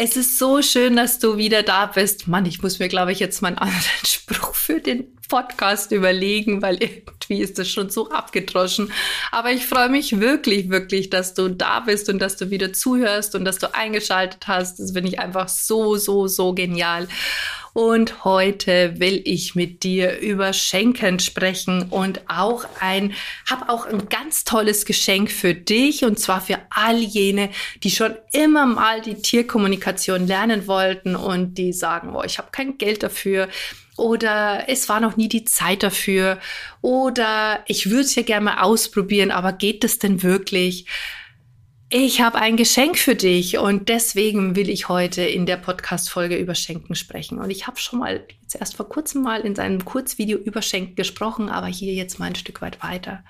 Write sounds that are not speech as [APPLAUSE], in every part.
Es ist so schön, dass du wieder da bist. Mann, ich muss mir, glaube ich, jetzt mal einen anderen [LAUGHS] Spruch für den Podcast überlegen, weil irgendwie ist das schon so abgedroschen. Aber ich freue mich wirklich, wirklich, dass du da bist und dass du wieder zuhörst und dass du eingeschaltet hast. Das finde ich einfach so, so, so genial. Und heute will ich mit dir über Schenken sprechen und auch ein, habe auch ein ganz tolles Geschenk für dich und zwar für all jene, die schon immer mal die Tierkommunikation lernen wollten und die sagen, oh, ich habe kein Geld dafür oder es war noch nie die Zeit dafür oder ich würde es ja gerne mal ausprobieren, aber geht es denn wirklich? Ich habe ein Geschenk für dich und deswegen will ich heute in der Podcast-Folge über Schenken sprechen. Und ich habe schon mal jetzt erst vor kurzem mal in seinem Kurzvideo über Schenken gesprochen, aber hier jetzt mal ein Stück weit weiter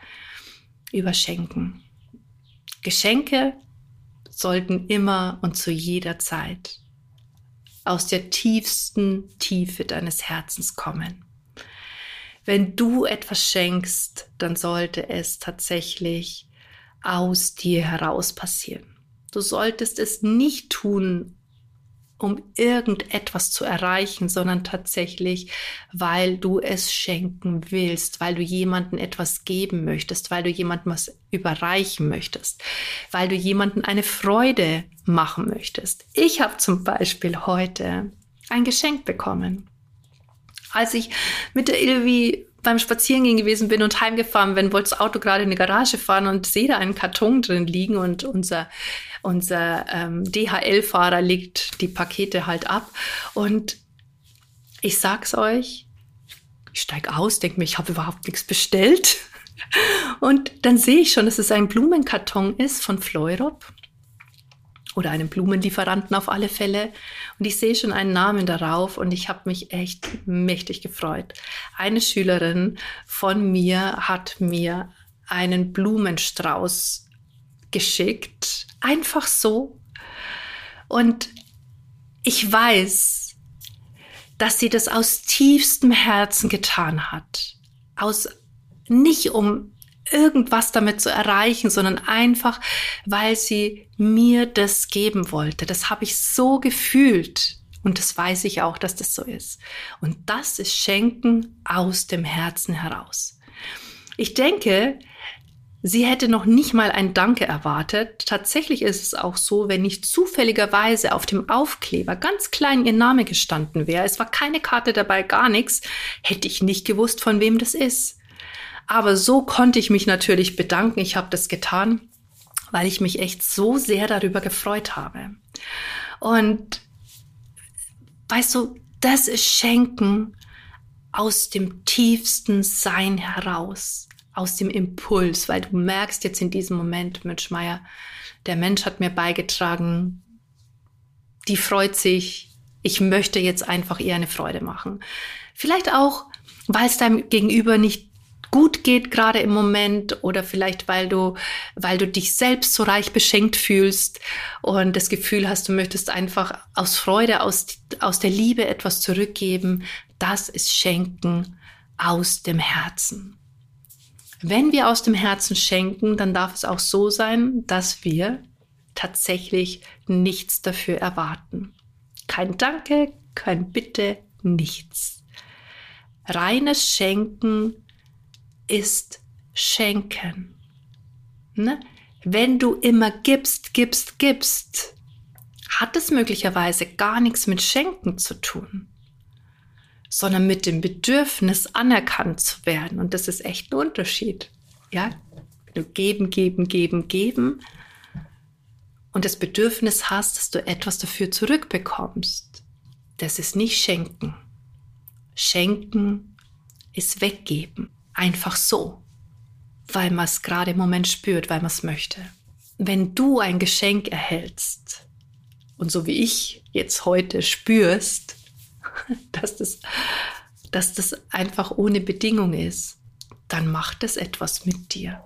über Schenken. Geschenke sollten immer und zu jeder Zeit aus der tiefsten Tiefe deines Herzens kommen. Wenn du etwas schenkst, dann sollte es tatsächlich aus dir heraus passieren. Du solltest es nicht tun, um irgendetwas zu erreichen, sondern tatsächlich, weil du es schenken willst, weil du jemandem etwas geben möchtest, weil du jemandem was überreichen möchtest, weil du jemandem eine Freude machen möchtest. Ich habe zum Beispiel heute ein Geschenk bekommen. Als ich mit der Ilvi beim Spazierengehen gewesen bin und heimgefahren bin, wollte das Auto gerade in die Garage fahren und sehe da einen Karton drin liegen und unser, unser ähm, DHL-Fahrer legt die Pakete halt ab. Und ich sag's euch, ich steig aus, denke mir, ich habe überhaupt nichts bestellt. [LAUGHS] Und dann sehe ich schon, dass es ein Blumenkarton ist von Fleurop oder einem Blumenlieferanten auf alle Fälle. Und ich sehe schon einen Namen darauf und ich habe mich echt mächtig gefreut. Eine Schülerin von mir hat mir einen Blumenstrauß geschickt, einfach so. Und ich weiß, dass sie das aus tiefstem Herzen getan hat. Aus nicht um irgendwas damit zu erreichen, sondern einfach, weil sie mir das geben wollte. Das habe ich so gefühlt. Und das weiß ich auch, dass das so ist. Und das ist Schenken aus dem Herzen heraus. Ich denke, sie hätte noch nicht mal ein Danke erwartet. Tatsächlich ist es auch so, wenn nicht zufälligerweise auf dem Aufkleber ganz klein ihr Name gestanden wäre, es war keine Karte dabei, gar nichts, hätte ich nicht gewusst, von wem das ist. Aber so konnte ich mich natürlich bedanken. Ich habe das getan, weil ich mich echt so sehr darüber gefreut habe. Und weißt du, das ist Schenken aus dem tiefsten Sein heraus, aus dem Impuls, weil du merkst jetzt in diesem Moment, Mensch Meier, der Mensch hat mir beigetragen, die freut sich, ich möchte jetzt einfach ihr eine Freude machen. Vielleicht auch, weil es deinem Gegenüber nicht gut geht gerade im Moment oder vielleicht weil du weil du dich selbst so reich beschenkt fühlst und das Gefühl hast, du möchtest einfach aus Freude aus aus der Liebe etwas zurückgeben, das ist schenken aus dem Herzen. Wenn wir aus dem Herzen schenken, dann darf es auch so sein, dass wir tatsächlich nichts dafür erwarten. Kein Danke, kein Bitte, nichts. Reines Schenken ist Schenken. Ne? Wenn du immer gibst, gibst, gibst, hat es möglicherweise gar nichts mit Schenken zu tun, sondern mit dem Bedürfnis anerkannt zu werden. Und das ist echt ein Unterschied. Ja, wenn du geben, geben, geben, geben und das Bedürfnis hast, dass du etwas dafür zurückbekommst, das ist nicht Schenken. Schenken ist weggeben. Einfach so, weil man es gerade im Moment spürt, weil man es möchte. Wenn du ein Geschenk erhältst, und so wie ich jetzt heute spürst, [LAUGHS] dass das, dass das einfach ohne Bedingung ist, dann macht es etwas mit dir.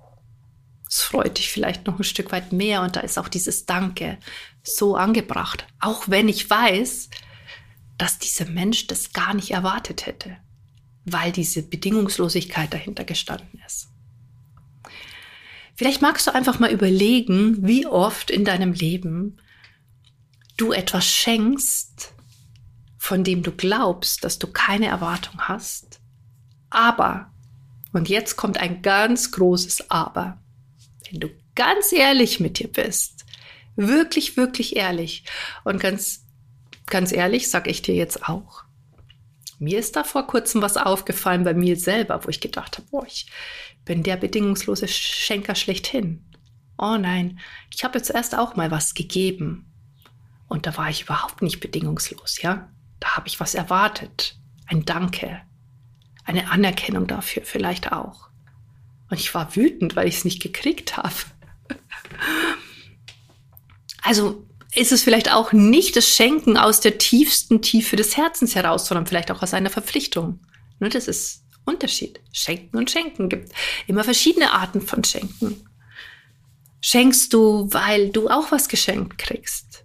Es freut dich vielleicht noch ein Stück weit mehr und da ist auch dieses Danke so angebracht. Auch wenn ich weiß, dass dieser Mensch das gar nicht erwartet hätte, weil diese Bedingungslosigkeit dahinter gestanden ist. Vielleicht magst du einfach mal überlegen, wie oft in deinem Leben du etwas schenkst, von dem du glaubst, dass du keine Erwartung hast. Aber, und jetzt kommt ein ganz großes Aber, wenn du ganz ehrlich mit dir bist, wirklich, wirklich ehrlich und ganz, ganz ehrlich sage ich dir jetzt auch, mir ist da vor kurzem was aufgefallen bei mir selber, wo ich gedacht habe, boah, ich bin der bedingungslose Schenker schlechthin. Oh nein, ich habe jetzt erst auch mal was gegeben. Und da war ich überhaupt nicht bedingungslos, ja. Da habe ich was erwartet. Ein Danke. Eine Anerkennung dafür vielleicht auch. Und ich war wütend, weil ich es nicht gekriegt habe. [LAUGHS] Also ist es vielleicht auch nicht das Schenken aus der tiefsten Tiefe des Herzens heraus, sondern vielleicht auch aus einer Verpflichtung. Nur das ist Unterschied. Schenken und Schenken gibt immer verschiedene Arten von Schenken. Schenkst du, weil du auch was geschenkt kriegst?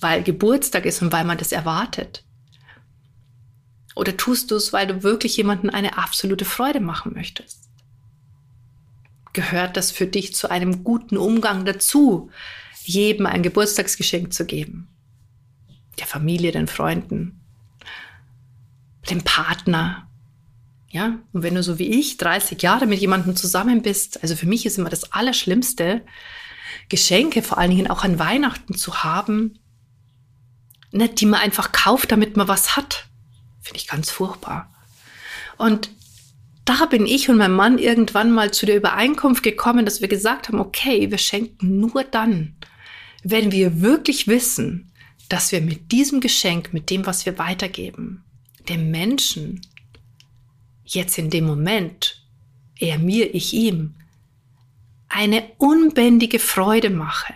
Weil Geburtstag ist und weil man das erwartet? Oder tust du es, weil du wirklich jemanden eine absolute Freude machen möchtest? gehört das für dich zu einem guten Umgang dazu, jedem ein Geburtstagsgeschenk zu geben. Der Familie, den Freunden, dem Partner. Ja, und wenn du so wie ich 30 Jahre mit jemandem zusammen bist, also für mich ist immer das Allerschlimmste, Geschenke vor allen Dingen auch an Weihnachten zu haben, ne, die man einfach kauft, damit man was hat. Finde ich ganz furchtbar. Und da bin ich und mein Mann irgendwann mal zu der Übereinkunft gekommen, dass wir gesagt haben, okay, wir schenken nur dann, wenn wir wirklich wissen, dass wir mit diesem Geschenk, mit dem, was wir weitergeben, dem Menschen jetzt in dem Moment, er mir, ich ihm, eine unbändige Freude mache,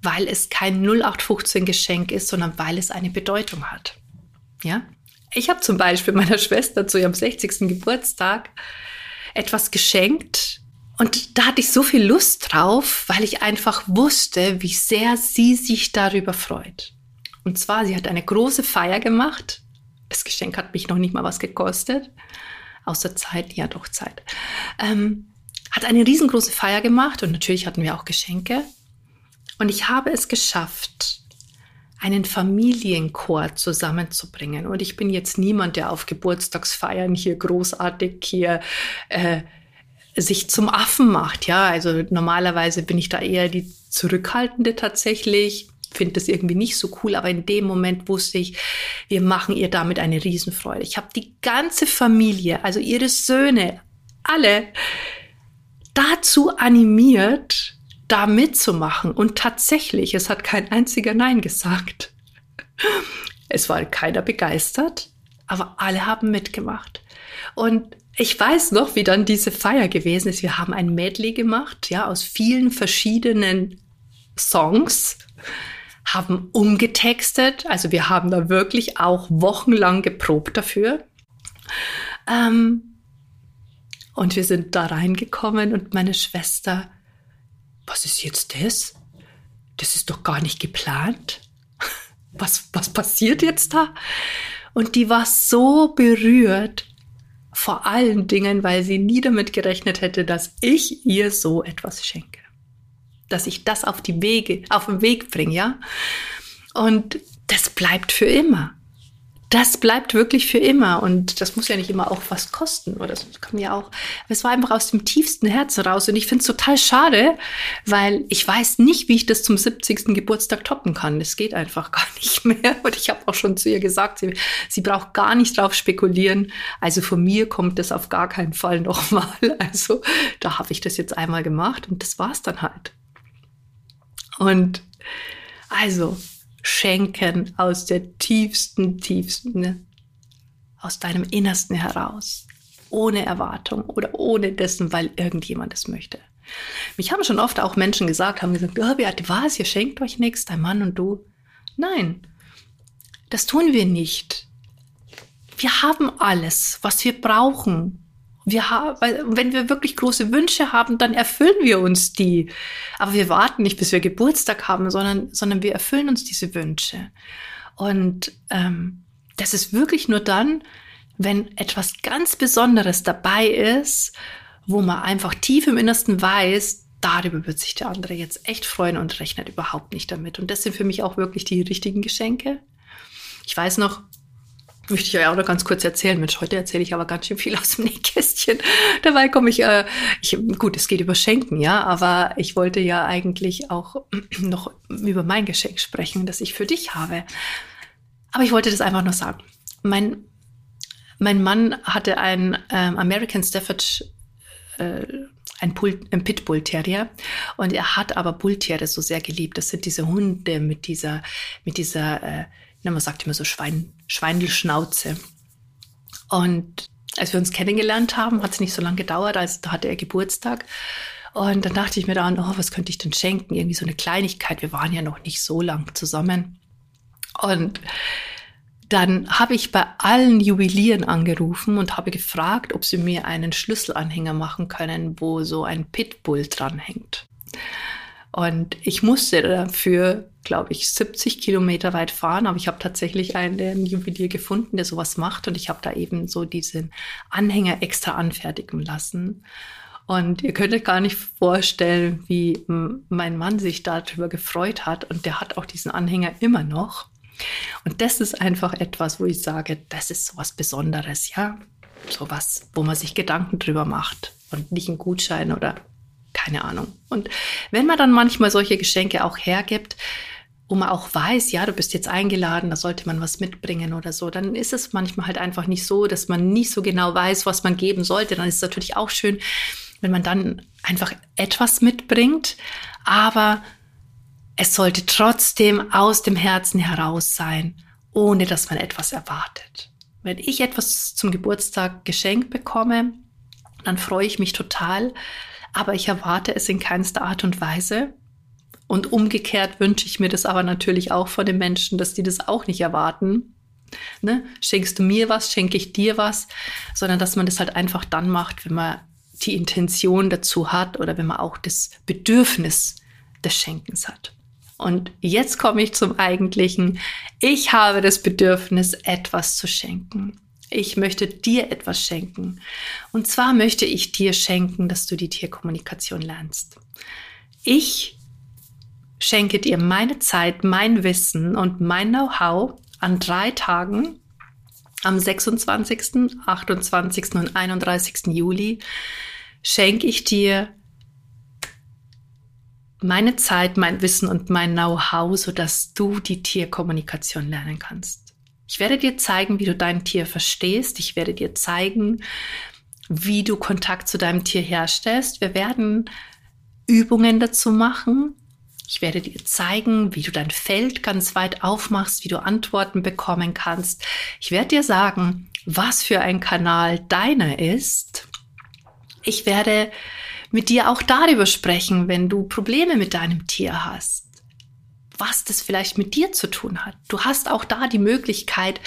weil es kein 0815 Geschenk ist, sondern weil es eine Bedeutung hat. Ja? Ich habe zum Beispiel meiner Schwester zu ihrem 60. Geburtstag etwas geschenkt und da hatte ich so viel Lust drauf, weil ich einfach wusste, wie sehr sie sich darüber freut. Und zwar, sie hat eine große Feier gemacht. Das Geschenk hat mich noch nicht mal was gekostet. Außer Zeit, ja doch Zeit. Ähm, hat eine riesengroße Feier gemacht und natürlich hatten wir auch Geschenke. Und ich habe es geschafft, einen Familienchor zusammenzubringen. Und ich bin jetzt niemand, der auf Geburtstagsfeiern hier großartig hier äh, sich zum Affen macht. Ja, also normalerweise bin ich da eher die Zurückhaltende tatsächlich. Finde das irgendwie nicht so cool, aber in dem Moment wusste ich, wir machen ihr damit eine Riesenfreude. Ich habe die ganze Familie, also ihre Söhne, alle dazu animiert, da mitzumachen. Und tatsächlich, es hat kein einziger Nein gesagt. Es war keiner begeistert, aber alle haben mitgemacht. Und ich weiß noch, wie dann diese Feier gewesen ist. Wir haben ein Medley gemacht, ja, aus vielen verschiedenen Songs, haben umgetextet. Also wir haben da wirklich auch wochenlang geprobt dafür. Ähm, und wir sind da reingekommen und meine Schwester was ist jetzt das? Das ist doch gar nicht geplant. Was, was passiert jetzt da? Und die war so berührt, vor allen Dingen, weil sie nie damit gerechnet hätte, dass ich ihr so etwas schenke. Dass ich das auf die Wege, auf den Weg bringe, ja? Und das bleibt für immer das bleibt wirklich für immer. Und das muss ja nicht immer auch was kosten. Oder das kann ja auch. Es war einfach aus dem tiefsten Herzen raus. Und ich finde es total schade, weil ich weiß nicht, wie ich das zum 70. Geburtstag toppen kann. Das geht einfach [LAUGHS] gar nicht mehr. Und ich habe auch schon zu ihr gesagt, sie, sie braucht gar nicht drauf spekulieren. Also von mir kommt das auf gar keinen Fall [LAUGHS] nochmal. Also da habe ich das jetzt einmal gemacht und das war's dann halt. Und also, schenken aus der tiefsten, tiefsten, ne? aus deinem Innersten heraus, ohne Erwartung oder ohne dessen, weil irgendjemand es möchte. Mich haben schon oft auch Menschen gesagt, haben gesagt, oh, Beate, was, ihr schenkt euch nichts, dein Mann und du. Nein, das tun wir nicht. Wir haben alles, was wir brauchen. Wir haben, wenn wir wirklich große Wünsche haben, dann erfüllen wir uns die. Aber wir warten nicht, bis wir Geburtstag haben, sondern, sondern wir erfüllen uns diese Wünsche. Und ähm, das ist wirklich nur dann, wenn etwas ganz Besonderes dabei ist, wo man einfach tief im Innersten weiß, darüber wird sich der andere jetzt echt freuen und rechnet überhaupt nicht damit. Und das sind für mich auch wirklich die richtigen Geschenke. Ich weiß noch, möchte ich euch auch noch ganz kurz erzählen. Mensch, heute erzähle ich aber ganz schön viel aus dem [LAUGHS] Nähkästchen. Dabei komme ich, äh, ich, gut, es geht über Schenken, ja, aber ich wollte ja eigentlich auch [CLEARS THROAT] noch über mein Geschenk sprechen, das ich für dich habe. Aber ich wollte das einfach noch sagen. Mein, mein Mann hatte ein ähm, American Stafford, äh, ein, Pul ein Pitbull Terrier und er hat aber Bulltiere so sehr geliebt. Das sind diese Hunde mit dieser, mit dieser, äh, man sagt immer so Schwein, Schweindelschnauze. Und als wir uns kennengelernt haben, hat es nicht so lange gedauert, als da hatte er Geburtstag. Und dann dachte ich mir dann, oh, was könnte ich denn schenken? Irgendwie so eine Kleinigkeit. Wir waren ja noch nicht so lang zusammen. Und dann habe ich bei allen Juwelieren angerufen und habe gefragt, ob sie mir einen Schlüsselanhänger machen können, wo so ein Pitbull dranhängt. Und ich musste dafür, glaube ich, 70 Kilometer weit fahren, aber ich habe tatsächlich einen Juwelier gefunden, der sowas macht. Und ich habe da eben so diesen Anhänger extra anfertigen lassen. Und ihr könnt euch gar nicht vorstellen, wie mein Mann sich darüber gefreut hat. Und der hat auch diesen Anhänger immer noch. Und das ist einfach etwas, wo ich sage, das ist so was Besonderes, ja. Sowas, wo man sich Gedanken drüber macht und nicht ein Gutschein oder keine Ahnung. Und wenn man dann manchmal solche Geschenke auch hergibt, wo man auch weiß, ja, du bist jetzt eingeladen, da sollte man was mitbringen oder so, dann ist es manchmal halt einfach nicht so, dass man nicht so genau weiß, was man geben sollte. Dann ist es natürlich auch schön, wenn man dann einfach etwas mitbringt, aber es sollte trotzdem aus dem Herzen heraus sein, ohne dass man etwas erwartet. Wenn ich etwas zum Geburtstag geschenkt bekomme, dann freue ich mich total, aber ich erwarte es in keinster Art und Weise. Und umgekehrt wünsche ich mir das aber natürlich auch von den Menschen, dass die das auch nicht erwarten. Ne? Schenkst du mir was, schenke ich dir was, sondern dass man das halt einfach dann macht, wenn man die Intention dazu hat oder wenn man auch das Bedürfnis des Schenkens hat. Und jetzt komme ich zum eigentlichen. Ich habe das Bedürfnis, etwas zu schenken ich möchte dir etwas schenken. Und zwar möchte ich dir schenken, dass du die Tierkommunikation lernst. Ich schenke dir meine Zeit, mein Wissen und mein Know-how an drei Tagen am 26., 28. und 31. Juli schenke ich dir meine Zeit, mein Wissen und mein Know-how, sodass du die Tierkommunikation lernen kannst. Ich werde dir zeigen, wie du dein Tier verstehst. Ich werde dir zeigen, wie du Kontakt zu deinem Tier herstellst. Wir werden Übungen dazu machen. Ich werde dir zeigen, wie du dein Feld ganz weit aufmachst, wie du Antworten bekommen kannst. Ich werde dir sagen, was für ein Kanal deiner ist. Ich werde mit dir auch darüber sprechen, wenn du Probleme mit deinem Tier hast was das vielleicht mit dir zu tun hat. Du hast auch da die Möglichkeit,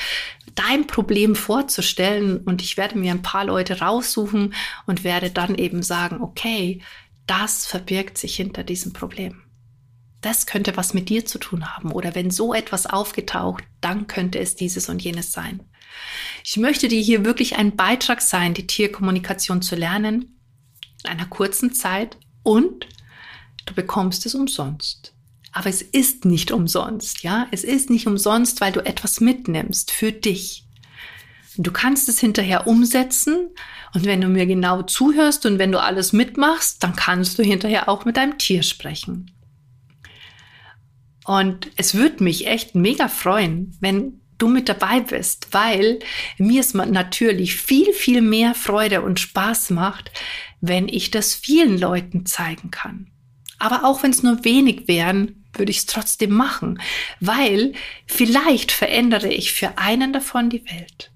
dein Problem vorzustellen und ich werde mir ein paar Leute raussuchen und werde dann eben sagen, okay, das verbirgt sich hinter diesem Problem. Das könnte was mit dir zu tun haben oder wenn so etwas aufgetaucht, dann könnte es dieses und jenes sein. Ich möchte dir hier wirklich ein Beitrag sein, die Tierkommunikation zu lernen, in einer kurzen Zeit und du bekommst es umsonst. Aber es ist nicht umsonst, ja? Es ist nicht umsonst, weil du etwas mitnimmst für dich. Du kannst es hinterher umsetzen und wenn du mir genau zuhörst und wenn du alles mitmachst, dann kannst du hinterher auch mit deinem Tier sprechen. Und es würde mich echt mega freuen, wenn du mit dabei bist, weil mir es natürlich viel, viel mehr Freude und Spaß macht, wenn ich das vielen Leuten zeigen kann. Aber auch wenn es nur wenig wären, würde ich es trotzdem machen, weil vielleicht verändere ich für einen davon die Welt.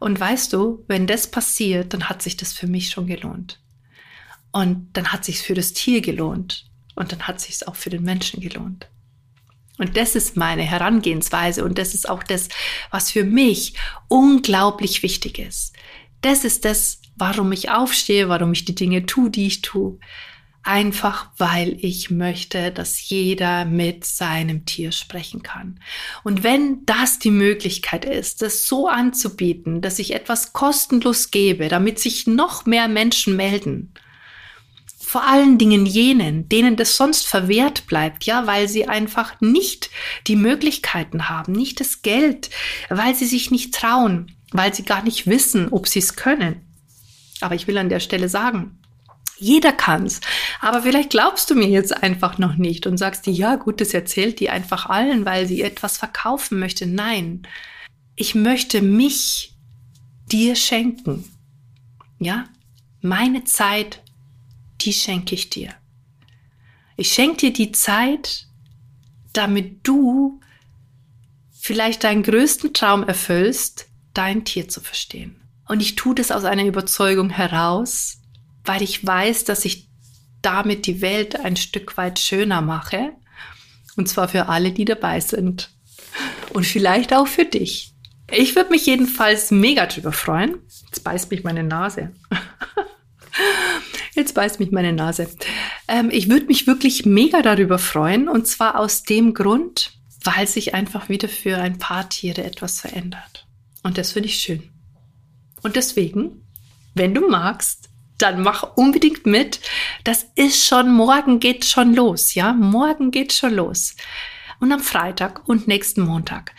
Und weißt du, wenn das passiert, dann hat sich das für mich schon gelohnt. Und dann hat sich für das Tier gelohnt. Und dann hat sich es auch für den Menschen gelohnt. Und das ist meine Herangehensweise und das ist auch das, was für mich unglaublich wichtig ist. Das ist das, warum ich aufstehe, warum ich die Dinge tue, die ich tue. Einfach weil ich möchte, dass jeder mit seinem Tier sprechen kann. Und wenn das die Möglichkeit ist, das so anzubieten, dass ich etwas kostenlos gebe, damit sich noch mehr Menschen melden, vor allen Dingen jenen, denen das sonst verwehrt bleibt, ja, weil sie einfach nicht die Möglichkeiten haben, nicht das Geld, weil sie sich nicht trauen, weil sie gar nicht wissen, ob sie es können. Aber ich will an der Stelle sagen, jeder kann's. Aber vielleicht glaubst du mir jetzt einfach noch nicht und sagst dir, ja gut, das erzählt die einfach allen, weil sie etwas verkaufen möchte. Nein, ich möchte mich dir schenken. Ja, meine Zeit die schenke ich dir. Ich schenke dir die Zeit, damit du vielleicht deinen größten Traum erfüllst, dein Tier zu verstehen. Und ich tue das aus einer Überzeugung heraus, weil ich weiß, dass ich damit die Welt ein Stück weit schöner mache. Und zwar für alle, die dabei sind. Und vielleicht auch für dich. Ich würde mich jedenfalls mega drüber freuen. Jetzt beißt mich meine Nase. [LAUGHS] Jetzt beißt mich meine Nase. Ähm, ich würde mich wirklich mega darüber freuen und zwar aus dem Grund, weil sich einfach wieder für ein paar Tiere etwas verändert. Und das finde ich schön. Und deswegen, wenn du magst, dann mach unbedingt mit. Das ist schon, morgen geht schon los, ja? Morgen geht schon los. Und am Freitag und nächsten Montag.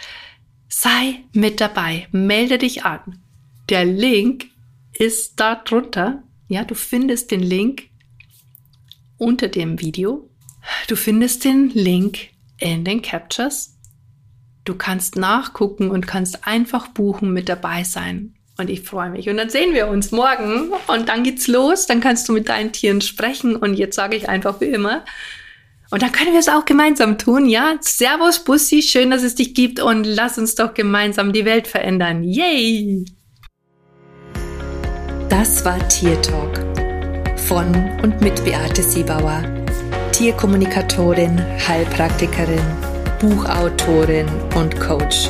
Sei mit dabei. Melde dich an. Der Link ist da drunter ja, du findest den Link unter dem Video. Du findest den Link in den Captures. Du kannst nachgucken und kannst einfach buchen, mit dabei sein. Und ich freue mich. Und dann sehen wir uns morgen und dann geht's los. Dann kannst du mit deinen Tieren sprechen. Und jetzt sage ich einfach wie immer. Und dann können wir es auch gemeinsam tun, ja? Servus, Bussi, schön, dass es dich gibt und lass uns doch gemeinsam die Welt verändern. Yay! Das war Tier Talk von und mit Beate Siebauer, Tierkommunikatorin, Heilpraktikerin, Buchautorin und Coach.